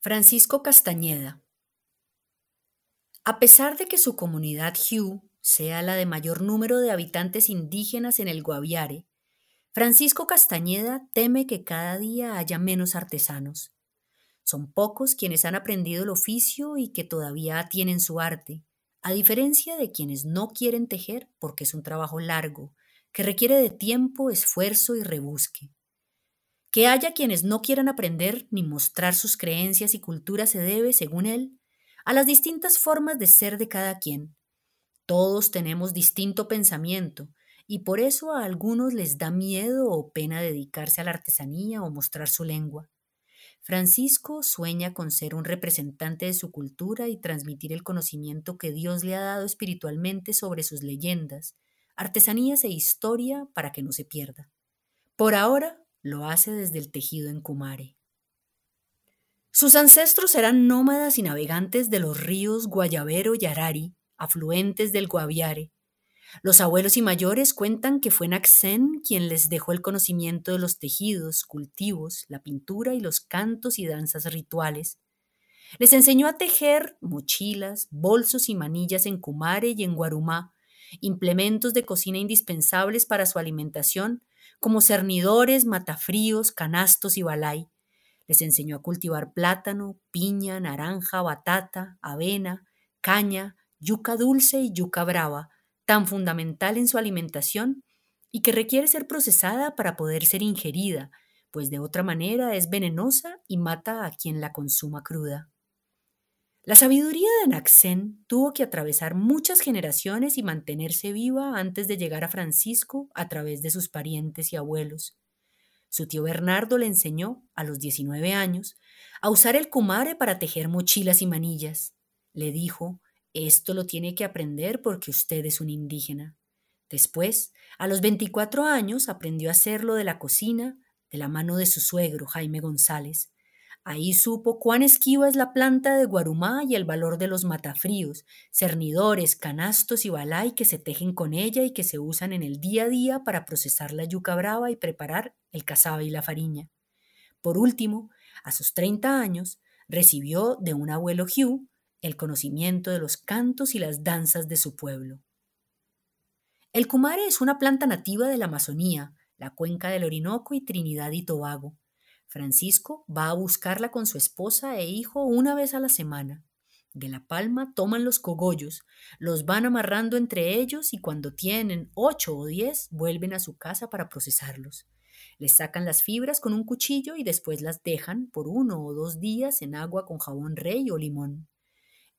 Francisco Castañeda. A pesar de que su comunidad Hugh sea la de mayor número de habitantes indígenas en el Guaviare, Francisco Castañeda teme que cada día haya menos artesanos. Son pocos quienes han aprendido el oficio y que todavía tienen su arte, a diferencia de quienes no quieren tejer porque es un trabajo largo, que requiere de tiempo, esfuerzo y rebusque. Que haya quienes no quieran aprender ni mostrar sus creencias y cultura se debe, según él, a las distintas formas de ser de cada quien. Todos tenemos distinto pensamiento y por eso a algunos les da miedo o pena dedicarse a la artesanía o mostrar su lengua. Francisco sueña con ser un representante de su cultura y transmitir el conocimiento que Dios le ha dado espiritualmente sobre sus leyendas, artesanías e historia para que no se pierda. Por ahora lo hace desde el tejido en Kumare. Sus ancestros eran nómadas y navegantes de los ríos Guayabero y Arari, afluentes del Guaviare. Los abuelos y mayores cuentan que fue Naxen quien les dejó el conocimiento de los tejidos, cultivos, la pintura y los cantos y danzas rituales. Les enseñó a tejer mochilas, bolsos y manillas en Kumare y en Guarumá, implementos de cocina indispensables para su alimentación, como cernidores, matafríos, canastos y balay. Les enseñó a cultivar plátano, piña, naranja, batata, avena, caña, yuca dulce y yuca brava, tan fundamental en su alimentación y que requiere ser procesada para poder ser ingerida, pues de otra manera es venenosa y mata a quien la consuma cruda. La sabiduría de Naxen tuvo que atravesar muchas generaciones y mantenerse viva antes de llegar a Francisco a través de sus parientes y abuelos. Su tío Bernardo le enseñó, a los 19 años, a usar el kumare para tejer mochilas y manillas. Le dijo, esto lo tiene que aprender porque usted es un indígena. Después, a los 24 años, aprendió a hacerlo de la cocina de la mano de su suegro, Jaime González, Ahí supo cuán esquiva es la planta de guarumá y el valor de los matafríos, cernidores, canastos y balay que se tejen con ella y que se usan en el día a día para procesar la yuca brava y preparar el cazabe y la fariña. Por último, a sus 30 años, recibió de un abuelo Hugh el conocimiento de los cantos y las danzas de su pueblo. El cumare es una planta nativa de la Amazonía, la cuenca del Orinoco y Trinidad y Tobago. Francisco va a buscarla con su esposa e hijo una vez a la semana. De la palma toman los cogollos, los van amarrando entre ellos y cuando tienen ocho o diez vuelven a su casa para procesarlos. Les sacan las fibras con un cuchillo y después las dejan por uno o dos días en agua con jabón rey o limón.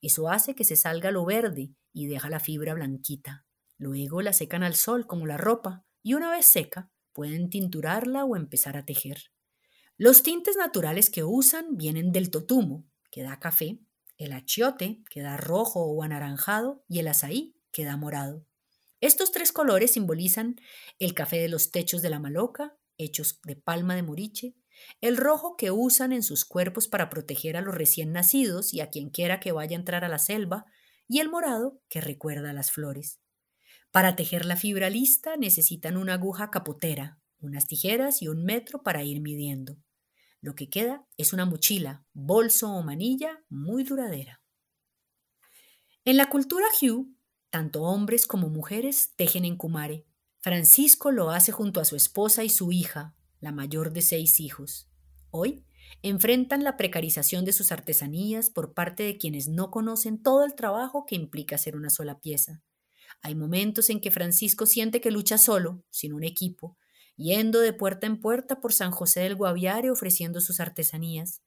Eso hace que se salga lo verde y deja la fibra blanquita. Luego la secan al sol como la ropa y una vez seca pueden tinturarla o empezar a tejer. Los tintes naturales que usan vienen del totumo, que da café, el achiote, que da rojo o anaranjado, y el azaí, que da morado. Estos tres colores simbolizan el café de los techos de la maloca, hechos de palma de moriche, el rojo que usan en sus cuerpos para proteger a los recién nacidos y a quien quiera que vaya a entrar a la selva, y el morado que recuerda a las flores. Para tejer la fibra lista necesitan una aguja capotera, unas tijeras y un metro para ir midiendo. Lo que queda es una mochila, bolso o manilla muy duradera. En la cultura Hugh, tanto hombres como mujeres tejen en Kumare. Francisco lo hace junto a su esposa y su hija, la mayor de seis hijos. Hoy enfrentan la precarización de sus artesanías por parte de quienes no conocen todo el trabajo que implica hacer una sola pieza. Hay momentos en que Francisco siente que lucha solo, sin un equipo, yendo de puerta en puerta por San José del Guaviare ofreciendo sus artesanías.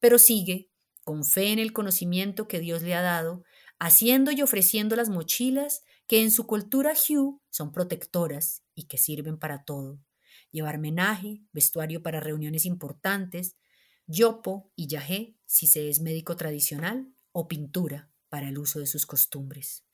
Pero sigue, con fe en el conocimiento que Dios le ha dado, haciendo y ofreciendo las mochilas que en su cultura Hugh son protectoras y que sirven para todo. Llevar menaje, vestuario para reuniones importantes, yopo y yajé si se es médico tradicional o pintura para el uso de sus costumbres.